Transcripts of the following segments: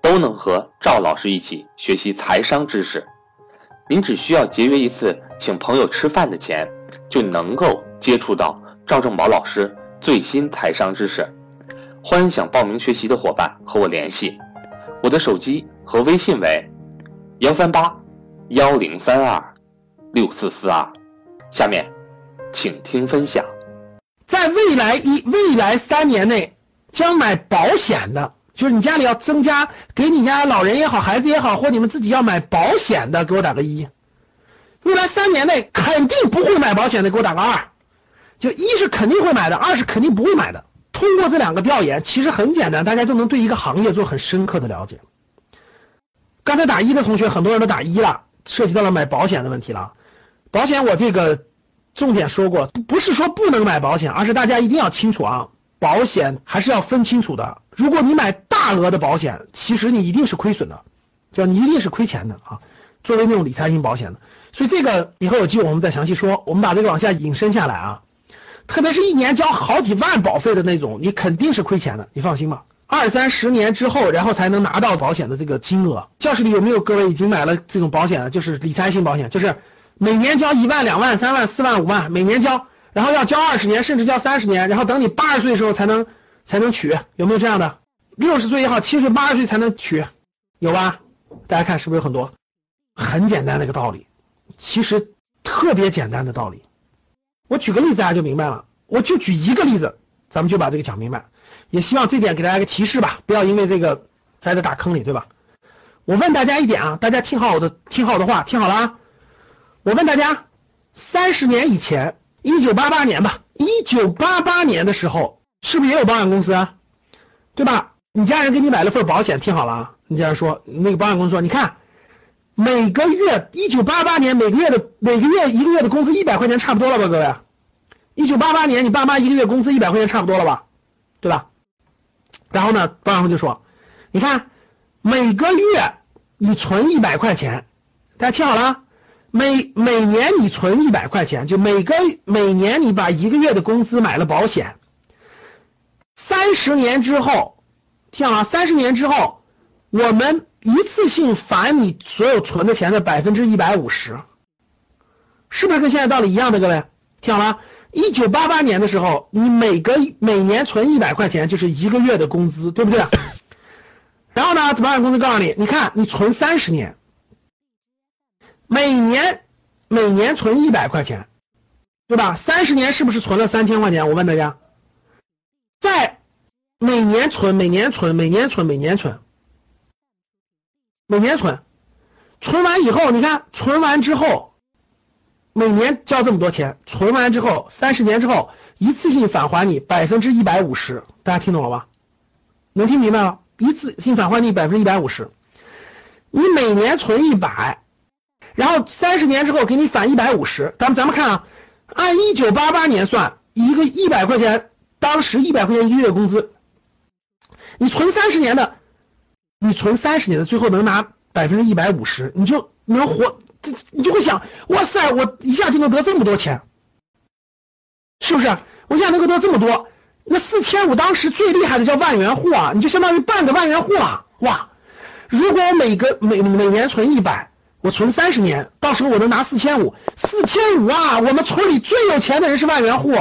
都能和赵老师一起学习财商知识，您只需要节约一次请朋友吃饭的钱，就能够接触到赵正宝老师最新财商知识。欢迎想报名学习的伙伴和我联系，我的手机和微信为幺三八幺零三二六四四二。下面，请听分享。在未来一未来三年内将买保险的。就是你家里要增加，给你家老人也好，孩子也好，或你们自己要买保险的，给我打个一。未来三年内肯定不会买保险的，给我打个二。就一是肯定会买的，二是肯定不会买的。通过这两个调研，其实很简单，大家就能对一个行业做很深刻的了解。刚才打一的同学，很多人都打一了，涉及到了买保险的问题了。保险我这个重点说过，不是说不能买保险，而是大家一定要清楚啊。保险还是要分清楚的。如果你买大额的保险，其实你一定是亏损的，就你一定是亏钱的啊。作为那种理财型保险的，所以这个以后有机会我们再详细说。我们把这个往下引申下来啊，特别是一年交好几万保费的那种，你肯定是亏钱的，你放心吧。二三十年之后，然后才能拿到保险的这个金额。教室里有没有各位已经买了这种保险的？就是理财型保险，就是每年交一万、两万、三万、四万、五万，每年交。然后要交二十年，甚至交三十年，然后等你八十岁的时候才能才能取，有没有这样的？六十岁也好，七十岁、八十岁才能取，有吧？大家看是不是有很多？很简单的一个道理，其实特别简单的道理。我举个例子大家就明白了，我就举一个例子，咱们就把这个讲明白。也希望这点给大家一个提示吧，不要因为这个栽在大坑里，对吧？我问大家一点啊，大家听好我的，听好我的话，听好了啊。我问大家，三十年以前。一九八八年吧，一九八八年的时候，是不是也有保险公司啊？对吧？你家人给你买了份保险，听好了啊！你家人说，那个保险公司说，你看，每个月一九八八年每个月的每个月一个月的工资一百块钱差不多了吧，各位？一九八八年你爸妈一个月工资一百块钱差不多了吧？对吧？然后呢，保险公司就说，你看，每个月你存一百块钱，大家听好了。每每年你存一百块钱，就每个每年你把一个月的工资买了保险，三十年之后，听好了，三十年之后，我们一次性返你所有存的钱的百分之一百五十，是不是跟现在道理一样的？各位，听好了，一九八八年的时候，你每个每年存一百块钱就是一个月的工资，对不对？然后呢，保险公司告诉你，你看你存三十年。每年每年存一百块钱，对吧？三十年是不是存了三千块钱？我问大家，在每年存、每年存、每年存、每年存、每年存，存完以后，你看存完之后，每年交这么多钱，存完之后，三十年之后一次性返还你百分之一百五十，大家听懂了吧？能听明白吗？一次性返还你百分之一百五十，你每年存一百。然后三十年之后给你返一百五十，咱们咱们看啊，按一九八八年算，一个一百块钱，当时一百块钱一个月工资，你存三十年的，你存三十年的，最后能拿百分之一百五十，你就能活，这你就会想，哇塞，我一下就能得这么多钱，是不是？我一下能够得这么多，那四千五当时最厉害的叫万元户啊，你就相当于半个万元户了，哇！如果我每个每每年存一百。我存三十年，到时候我能拿四千五，四千五啊！我们村里最有钱的人是万元户，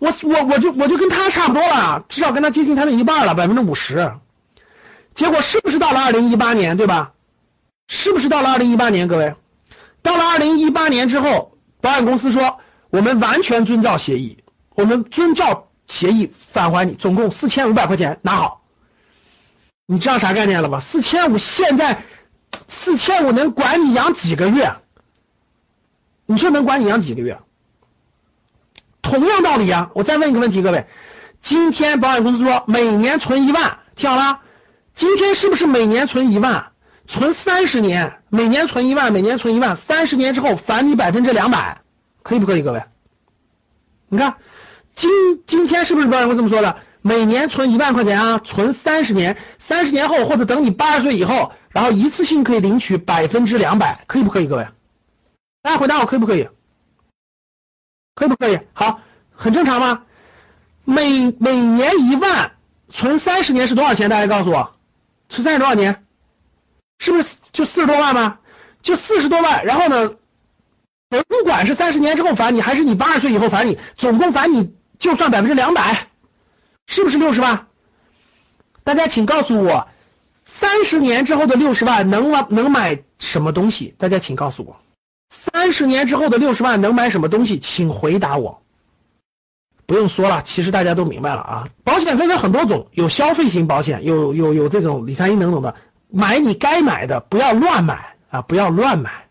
我我我就我就跟他差不多了，至少跟他接近他的一半了，百分之五十。结果是不是到了二零一八年，对吧？是不是到了二零一八年？各位，到了二零一八年之后，保险公司说我们完全遵照协议，我们遵照协议返还你，总共四千五百块钱拿好。你知道啥概念了吧？四千五现在。四千五能管你养几个月？你说能管你养几个月？同样道理啊！我再问一个问题，各位，今天保险公司说每年存一万，听好了，今天是不是每年存一万？存三十年，每年存一万，每年存一万，三十年之后返你百分之两百，可以不可以，各位？你看，今今天是不是保险公司这么说的？每年存一万块钱啊，存三十年，三十年后或者等你八十岁以后，然后一次性可以领取百分之两百，可以不可以，各位？大家回答我可以不可以？可不可以？好，很正常吗？每每年一万，存三十年是多少钱？大家告诉我，存三十多少年？是不是就四十多万吗？就四十多万，然后呢，不管是三十年之后返你，还是你八十岁以后返你，总共返你就算百分之两百，是不是六十万？大家请告诉我，三十年之后的六十万能能买什么东西？大家请告诉我，三十年之后的六十万能买什么东西？请回答我。不用说了，其实大家都明白了啊。保险分为很多种，有消费型保险，有有有这种理财型等等的。买你该买的，不要乱买啊！不要乱买。